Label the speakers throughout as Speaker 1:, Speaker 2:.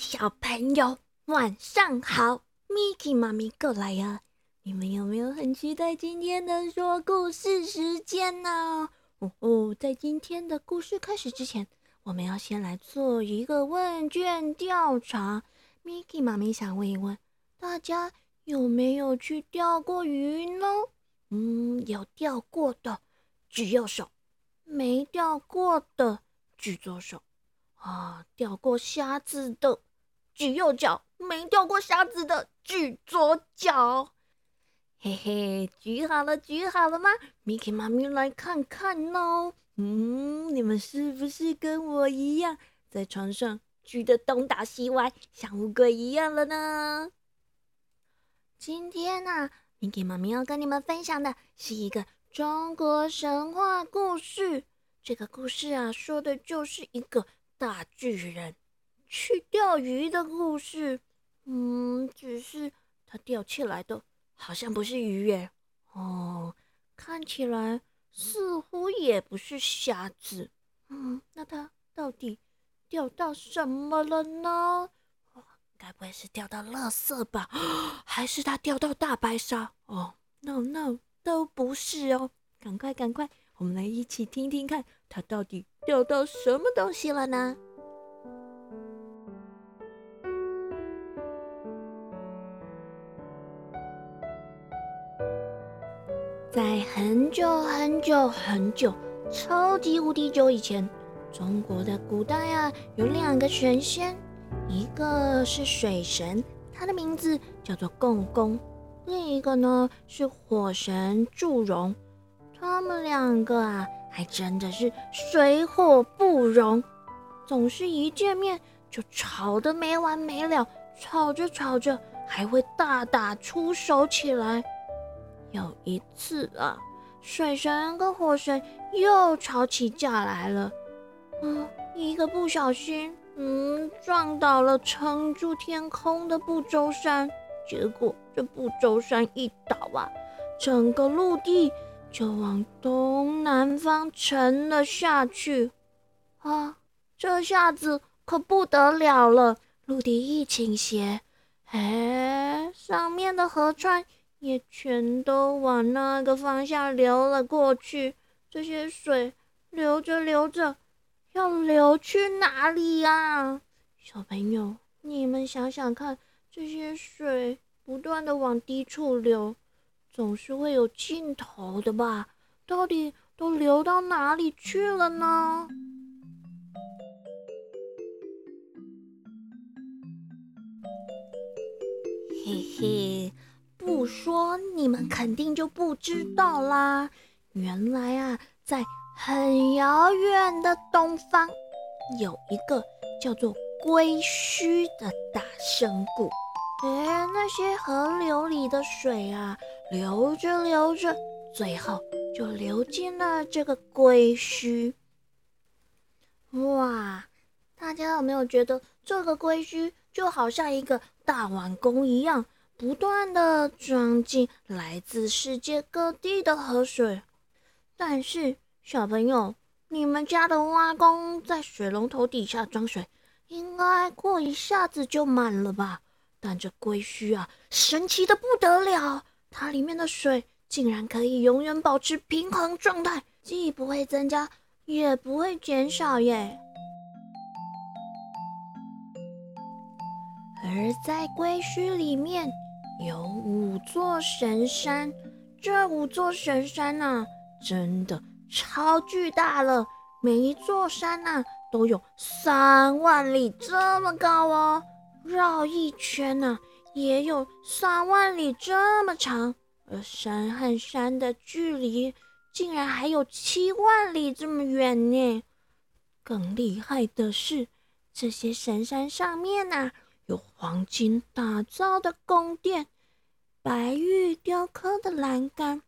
Speaker 1: 小朋友，晚上好！Miki 妈咪过来呀！你们有没有很期待今天的说故事时间呢？哦哦，在今天的故事开始之前，我们要先来做一个问卷调查。Miki 妈咪想问一问大家，有没有去钓过鱼呢？嗯，有钓过的举右手，没钓过的举左手。啊，钓过虾子的举右脚，没掉过沙子的举左脚。嘿嘿，举好了，举好了吗？Miki 妈咪来看看哦。嗯，你们是不是跟我一样，在床上举得东倒西歪，像乌龟一样了呢？今天呢，Miki 妈咪要跟你们分享的是一个中国神话故事。这个故事啊，说的就是一个。大巨人去钓鱼的故事，嗯，只是他钓起来的好像不是鱼耶，哦，看起来似乎也不是虾子，嗯，那他到底钓到什么了呢？该不会是钓到垃圾吧？还是他钓到大白鲨？哦，no no，都不是哦，赶快赶快，我们来一起听听看，他到底。钓到什么东西了呢？在很久很久很久、超级无敌久以前，中国的古代啊，有两个神仙，一个是水神，他的名字叫做共工；另一个呢是火神祝融。他们两个啊。还真的是水火不容，总是一见面就吵得没完没了，吵着吵着还会大打出手起来。有一次啊，水神跟火神又吵起架来了，嗯，一个不小心，嗯，撞倒了撑住天空的不周山，结果这不周山一倒啊，整个陆地。就往东南方沉了下去，啊，这下子可不得了了！陆地一倾斜，哎，上面的河川也全都往那个方向流了过去。这些水流着流着，要流去哪里呀？小朋友，你们想想看，这些水不断的往低处流。总是会有尽头的吧？到底都流到哪里去了呢？嘿嘿，不说你们肯定就不知道啦。原来啊，在很遥远的东方，有一个叫做龟墟的大深谷。哎，那些河流里的水啊。流着流着，最后就流进了这个龟墟。哇，大家有没有觉得这个龟墟就好像一个大碗工一样，不断的装进来自世界各地的河水？但是小朋友，你们家的挖工在水龙头底下装水，应该过一下子就满了吧？但这龟墟啊，神奇的不得了。它里面的水竟然可以永远保持平衡状态，既不会增加，也不会减少耶。而在龟墟里面有五座神山，这五座神山呐，真的超巨大了，每一座山呐都有三万里这么高哦，绕一圈呐。也有三万里这么长，而山和山的距离竟然还有七万里这么远呢！更厉害的是，这些神山上面呐，有黄金打造的宫殿，白玉雕刻的栏杆，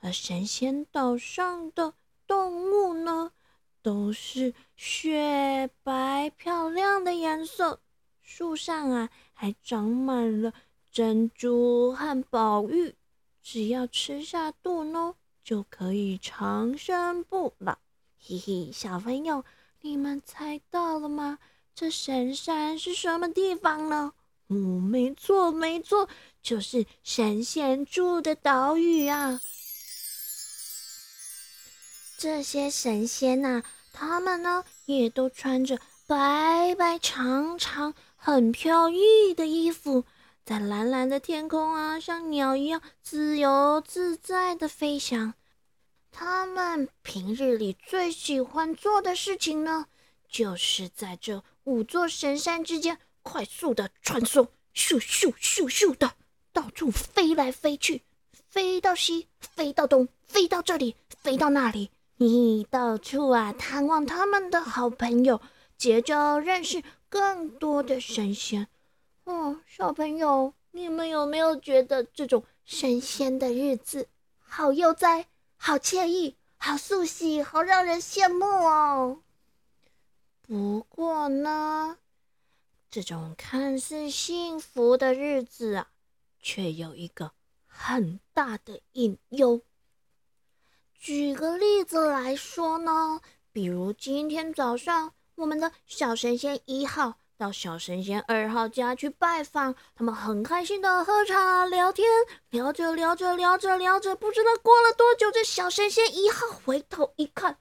Speaker 1: 而神仙岛上的动物呢，都是雪白漂亮的颜色。树上啊，还长满了珍珠和宝玉，只要吃下肚呢，就可以长生不老。嘿嘿，小朋友，你们猜到了吗？这神山是什么地方呢？哦，没错，没错，就是神仙住的岛屿啊。这些神仙呐，他们呢也都穿着白白长长、很飘逸的衣服，在蓝蓝的天空啊，像鸟一样自由自在的飞翔。他们平日里最喜欢做的事情呢，就是在这五座神山之间快速的穿梭，咻咻咻咻的到处飞来飞去，飞到西，飞到东，飞到这里，飞到那里。你到处啊探望他们的好朋友，结交认识更多的神仙。哦，小朋友，你们有没有觉得这种神仙的日子好悠哉、好惬意、好素喜、好让人羡慕哦？不过呢，这种看似幸福的日子啊，却有一个很大的隐忧。举个例子来说呢，比如今天早上，我们的小神仙一号到小神仙二号家去拜访，他们很开心的喝茶聊天，聊着聊着聊着聊着，不知道过了多久，这小神仙一号回头一看，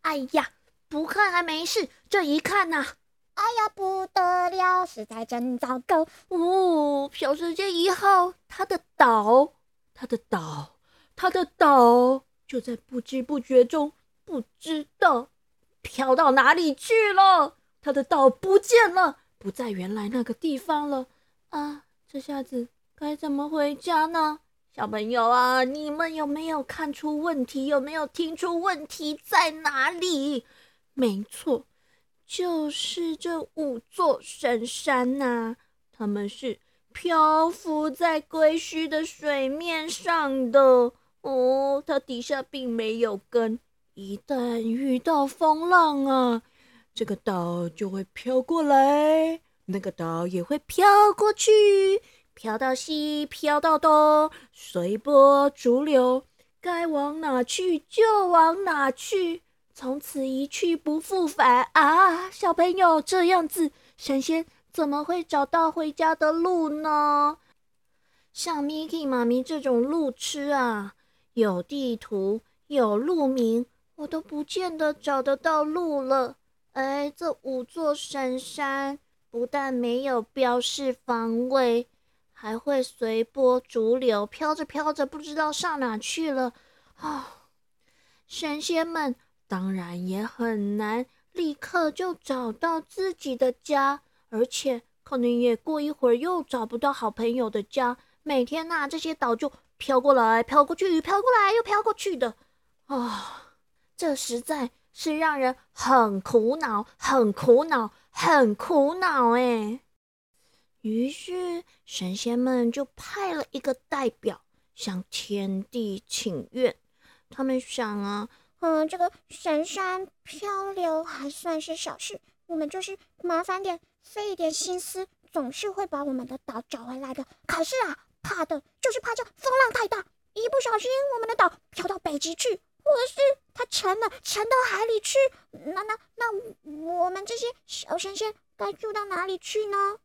Speaker 1: 哎呀，不看还没事，这一看呐，
Speaker 2: 哎呀不得了，实在真糟糕！
Speaker 1: 哦，小神仙一号他的岛，他的岛，他的岛。就在不知不觉中，不知道飘到哪里去了。他的岛不见了，不在原来那个地方了。啊，这下子该怎么回家呢？小朋友啊，你们有没有看出问题？有没有听出问题在哪里？没错，就是这五座神山呐，他们是漂浮在归墟的水面上的。哦，它底下并没有根，一旦遇到风浪啊，这个岛就会飘过来，那个岛也会飘过去，飘到西，飘到东，随波逐流，该往哪去就往哪去，从此一去不复返啊！小朋友，这样子，神仙怎么会找到回家的路呢？像 Miki 妈咪这种路痴啊！有地图，有路名，我都不见得找得到路了。哎，这五座神山不但没有标示方位，还会随波逐流，飘着飘着，不知道上哪去了。啊，神仙们当然也很难立刻就找到自己的家，而且可能也过一会儿又找不到好朋友的家。每天呐，这些岛就。飘过来，飘过去，飘过来又飘过去的，啊，这实在是让人很苦恼，很苦恼，很苦恼哎。于是神仙们就派了一个代表向天地请愿。他们想啊，
Speaker 2: 嗯，这个神山漂流还算是小事，我们就是麻烦点，费一点心思，总是会把我们的岛找回来的。可是啊。怕的就是怕这风浪太大，一不小心我们的岛飘到北极去，或是它沉了，沉到海里去，那那那我们这些小神仙该住到哪里去呢？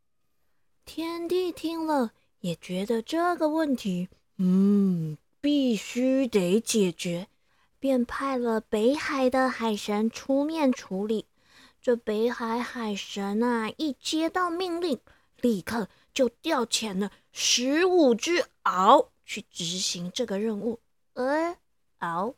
Speaker 1: 天帝听了也觉得这个问题，嗯，必须得解决，便派了北海的海神出面处理。这北海海神啊，一接到命令，立刻就调遣了。十五只鳌去执行这个任务。哎，鳌，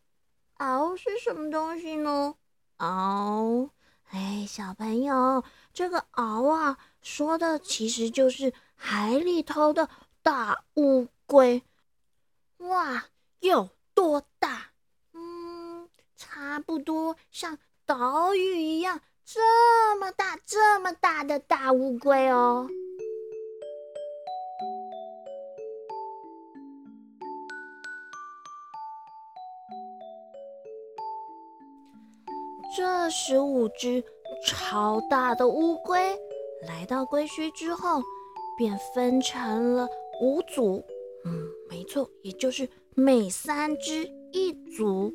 Speaker 1: 鳌是什么东西呢？鳌，哎，小朋友，这个鳌啊，说的其实就是海里头的大乌龟。哇，有多大？差不多像岛屿一样，这么大，这么大的大乌龟哦。这十五只超大的乌龟来到龟墟之后，便分成了五组。嗯，没错，也就是每三只一组。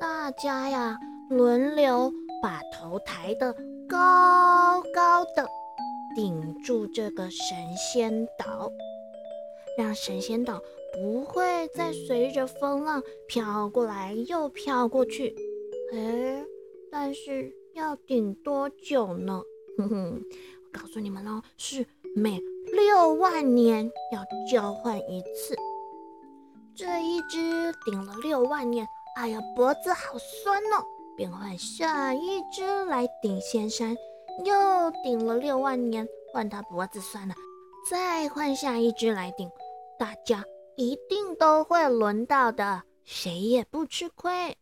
Speaker 1: 大家呀，轮流把头抬得高高的，顶住这个神仙岛，让神仙岛不会再随着风浪飘过来又飘过去。哎，但是要顶多久呢？哼哼，我告诉你们哦，是每六万年要交换一次。这一只顶了六万年，哎呀，脖子好酸哦。便换下一只来顶仙山，又顶了六万年，换他脖子酸了，再换下一只来顶，大家一定都会轮到的，谁也不吃亏。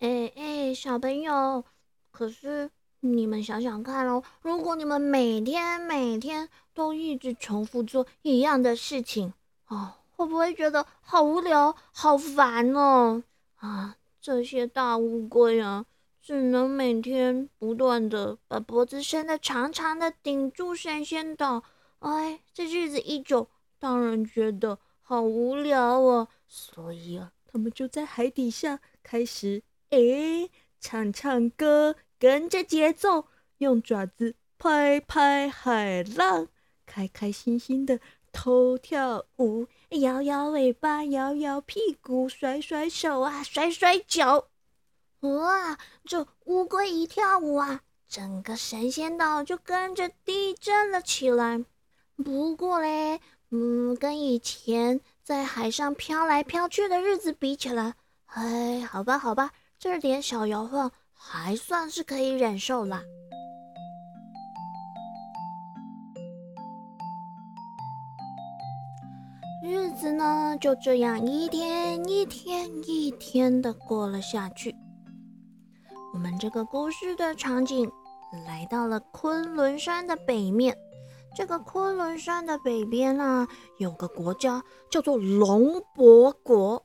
Speaker 1: 哎哎，小朋友，可是你们想想看哦，如果你们每天每天都一直重复做一样的事情，哦，会不会觉得好无聊、好烦哦？啊！这些大乌龟啊，只能每天不断的把脖子伸得长长的，顶住神仙岛。哎，这日子一久，当然觉得好无聊啊。所以啊，他们就在海底下开始，哎，唱唱歌，跟着节奏，用爪子拍拍海浪，开开心心的偷跳舞。摇摇尾巴，摇摇屁股，甩甩手啊，甩甩脚。哇！这乌龟一跳舞啊，整个神仙岛就跟着地震了起来。不过嘞，嗯，跟以前在海上飘来飘去的日子比起来，哎，好吧，好吧，这点小摇晃还算是可以忍受啦。日子呢，就这样一天一天一天的过了下去。我们这个故事的场景来到了昆仑山的北面。这个昆仑山的北边呢，有个国家叫做龙伯国，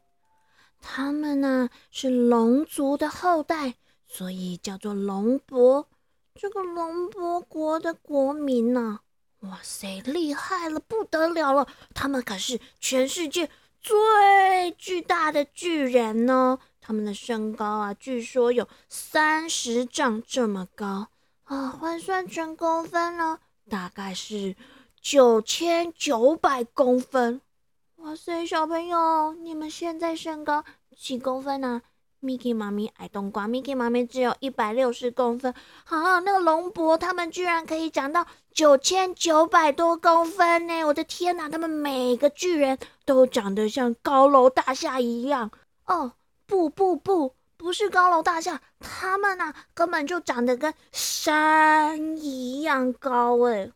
Speaker 1: 他们呢是龙族的后代，所以叫做龙伯。这个龙伯国的国民呢。哇塞，厉害了，不得了了！他们可是全世界最巨大的巨人呢。他们的身高啊，据说有三十丈这么高啊，换算成公分呢，大概是九千九百公分。哇塞，小朋友，你们现在身高几公分呢？Miki 妈咪矮冬瓜，Miki 妈咪只有一百六十公分。啊，那个龙博他们居然可以长到九千九百多公分呢！我的天哪，他们每个巨人都长得像高楼大厦一样。哦，不不不，不是高楼大厦，他们呐根本就长得跟山一样高哎！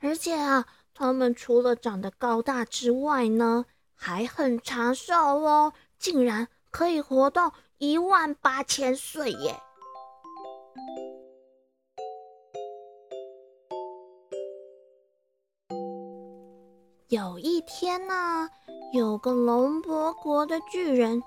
Speaker 1: 而且啊，他们除了长得高大之外呢，还很长寿哦，竟然可以活到。一万八千岁耶！有一天呢，有个龙伯国的巨人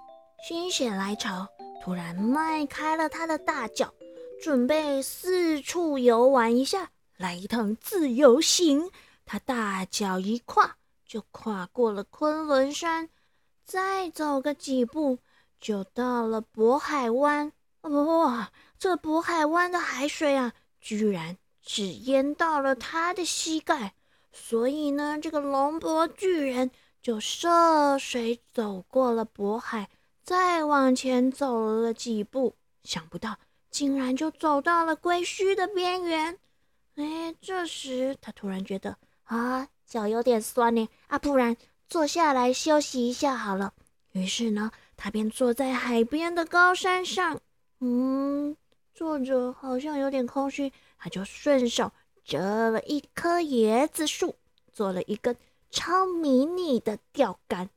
Speaker 1: 心血来潮，突然迈开了他的大脚，准备四处游玩一下，来一趟自由行。他大脚一跨，就跨过了昆仑山，再走个几步。就到了渤海湾，哇！这渤海湾的海水啊，居然只淹到了他的膝盖，所以呢，这个龙伯巨人就涉水走过了渤海，再往前走了几步，想不到竟然就走到了龟墟的边缘。哎，这时他突然觉得啊，脚有点酸呢，啊，不然坐下来休息一下好了。于是呢。他便坐在海边的高山上，嗯，坐着好像有点空虚，他就顺手折了一棵椰子树，做了一根超迷你的钓竿，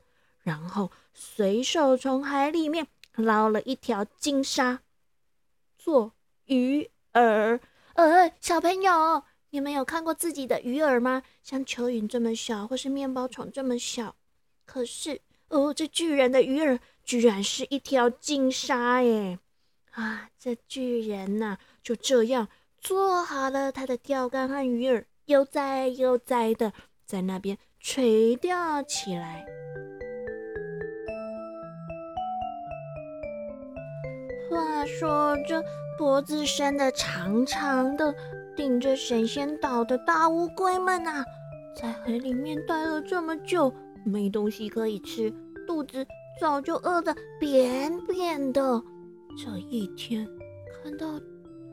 Speaker 1: 然后随手从海里面捞了一条金沙，做鱼饵。呃，小朋友，你们有看过自己的鱼饵吗？像蚯蚓这么小，或是面包虫这么小？可是，哦，这巨人的鱼饵。居然是一条金鲨耶！啊，这巨人呐，就这样做好了他的钓竿和鱼饵，悠哉悠哉的在那边垂钓起来。话说这，脖子伸得长长的，顶着神仙岛的大乌龟们啊，在海里面待了这么久，没东西可以吃，肚子早就饿得扁扁的。这一天，看到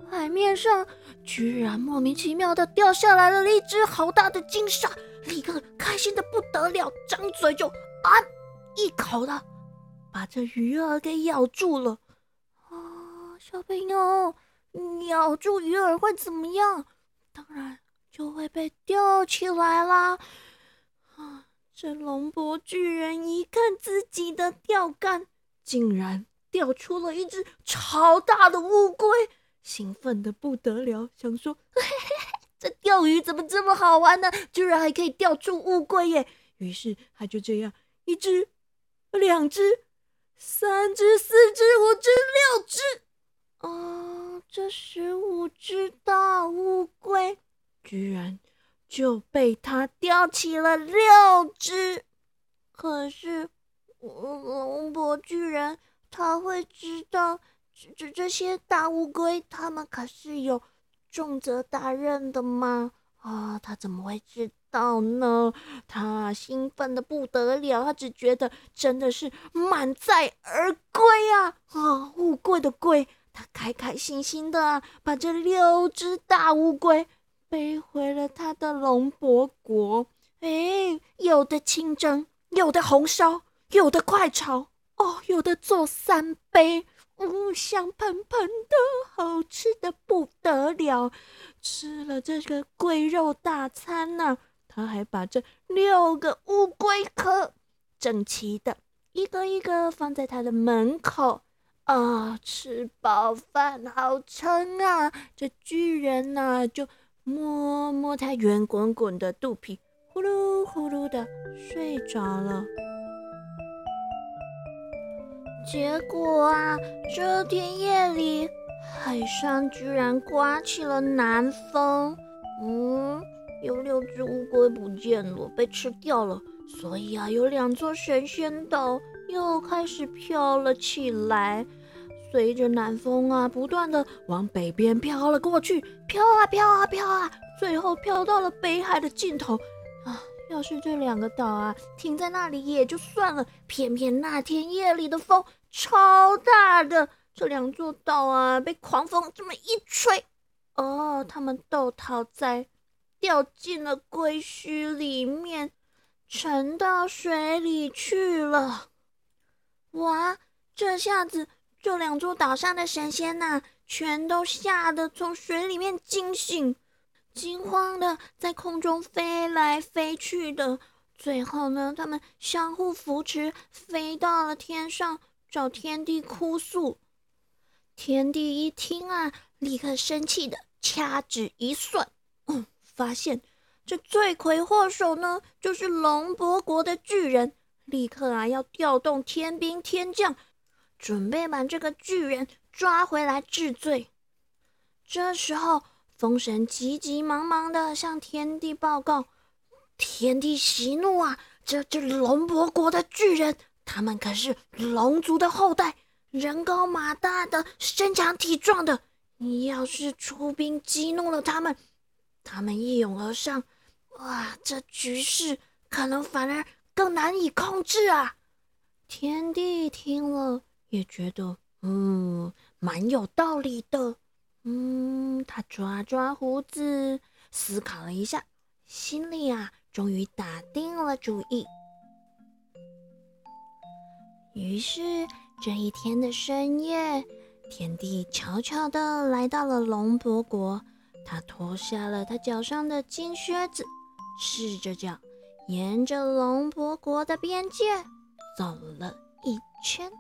Speaker 1: 海面上居然莫名其妙的掉下来了一只好大的金鲨，立刻开心的不得了，张嘴就啊一口的把这鱼儿给咬住了。啊，小朋友，咬住鱼儿会怎么样？当然就会被吊起来啦。这龙伯巨人一看自己的钓竿，竟然。钓出了一只超大的乌龟，兴奋的不得了，想说：“嘿嘿嘿，这钓鱼怎么这么好玩呢？居然还可以钓出乌龟耶！”于是他就这样，一只、两只、三只、四只、五只、六只，啊，这十五只大乌龟居然就被他钓起了六只。可是龙伯巨人。他会知道这这这些大乌龟，他们可是有重责大任的吗？啊，他怎么会知道呢？他兴奋的不得了，他只觉得真的是满载而归啊！啊，乌龟的龟，他开开心心的把这六只大乌龟背回了他的龙伯国。哎，有的清蒸，有的红烧，有的快炒。哦，有的做三杯，嗯，香喷喷的，好吃的不得了。吃了这个龟肉大餐呢，他还把这六个乌龟壳整齐的一个一个放在他的门口。啊，吃饱饭好撑啊！这巨人呢，就摸摸它圆滚滚的肚皮，呼噜呼噜的睡着了。结果啊，这天夜里，海上居然刮起了南风。嗯，有六只乌龟不见了，被吃掉了。所以啊，有两座神仙岛又开始飘了起来。随着南风啊，不断的往北边飘了过去，飘啊飘啊飘啊，最后飘到了北海的尽头。啊，要是这两个岛啊停在那里也就算了，偏偏那天夜里的风。超大的这两座岛啊，被狂风这么一吹，哦，他们都逃在掉进了龟墟里面，沉到水里去了。哇，这下子这两座岛上的神仙呐，全都吓得从水里面惊醒，惊慌的在空中飞来飞去的。最后呢，他们相互扶持，飞到了天上。找天帝哭诉，天帝一听啊，立刻生气的掐指一算，嗯，发现这罪魁祸首呢，就是龙伯国的巨人，立刻啊要调动天兵天将，准备把这个巨人抓回来治罪。这时候，风神急急忙忙的向天帝报告，天帝息怒啊，这这龙伯国的巨人。他们可是龙族的后代，人高马大的，身强体壮的。你要是出兵激怒了他们，他们一涌而上，哇，这局势可能反而更难以控制啊！天帝听了也觉得，嗯，蛮有道理的。嗯，他抓抓胡子，思考了一下，心里啊，终于打定了主意。于是这一天的深夜，天帝悄悄地来到了龙伯国。他脱下了他脚上的金靴子，赤着脚，沿着龙伯国的边界走了一圈。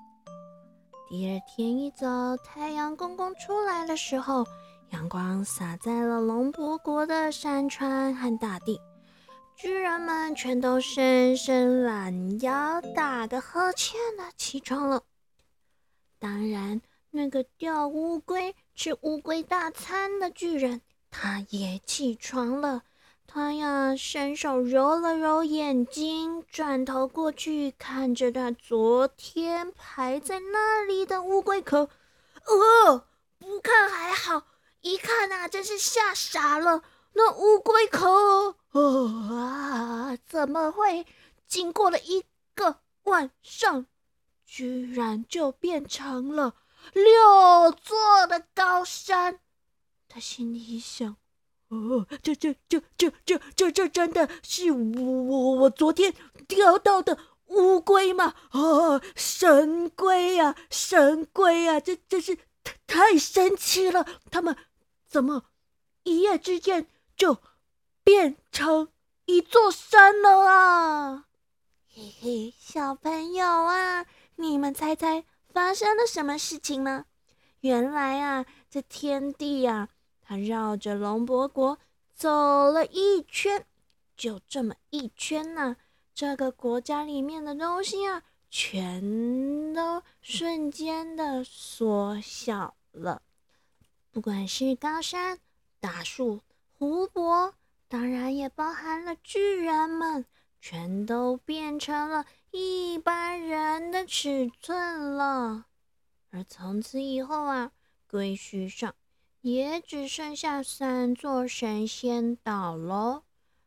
Speaker 1: 第二天一早，太阳公公出来的时候，阳光洒在了龙伯国的山川和大地。巨人们全都伸伸懒腰，打个呵欠的起床了。当然，那个钓乌龟、吃乌龟大餐的巨人，他也起床了。他呀，伸手揉了揉眼睛，转头过去看着他昨天排在那里的乌龟壳。呃，不看还好，一看啊，真是吓傻了。那乌龟壳，啊，怎么会经过了一个晚上，居然就变成了六座的高山？他心里想：哦，这这这这这这这真的是我我我昨天钓到的乌龟吗？啊，神龟呀，神龟呀！这真是太太神奇了！他们怎么一夜之间？就变成一座山了啊！嘿嘿，小朋友啊，你们猜猜发生了什么事情呢？原来啊，这天地呀，他绕着龙伯国走了一圈，就这么一圈呢，这个国家里面的东西啊，全都瞬间的缩小了，不管是高山、大树。湖泊当然也包含了巨人们，全都变成了一般人的尺寸了。而从此以后啊，龟墟上也只剩下三座神仙岛喽。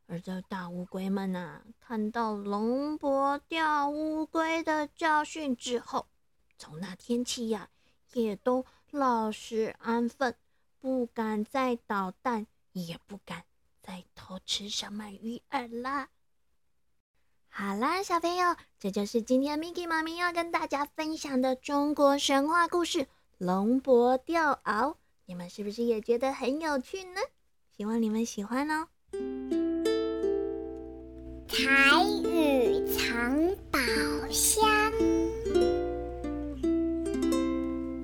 Speaker 1: 而这大乌龟们呐，看到龙伯钓乌龟的教训之后，从那天起呀，也都老实安分，不敢再捣蛋。也不敢再偷吃什么鱼饵啦。好啦，小朋友，这就是今天 Miki 妈咪要跟大家分享的中国神话故事《龙伯钓鳌》。你们是不是也觉得很有趣呢？希望你们喜欢哦。
Speaker 2: 彩雨藏宝箱。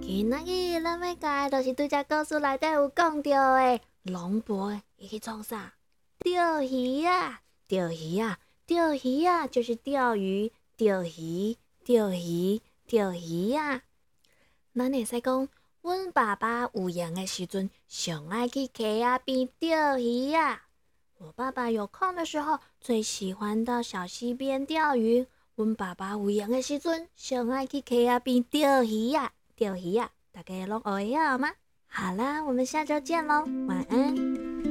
Speaker 1: 今日咱要讲的就是对只故事内底有讲到的。龙伯伊去创啥？钓鱼啊，钓鱼啊，钓鱼啊，就是钓鱼，钓鱼，钓鱼，钓鱼啊。咱会使讲，阮爸爸有闲的时阵，上爱去溪仔边钓鱼啊。我爸爸有空的时候，最喜欢到小溪边钓鱼。阮爸爸有闲的时阵，上爱去溪仔边钓鱼啊，钓鱼啊。大家拢学会晓吗？好啦，我们下周见喽，晚安。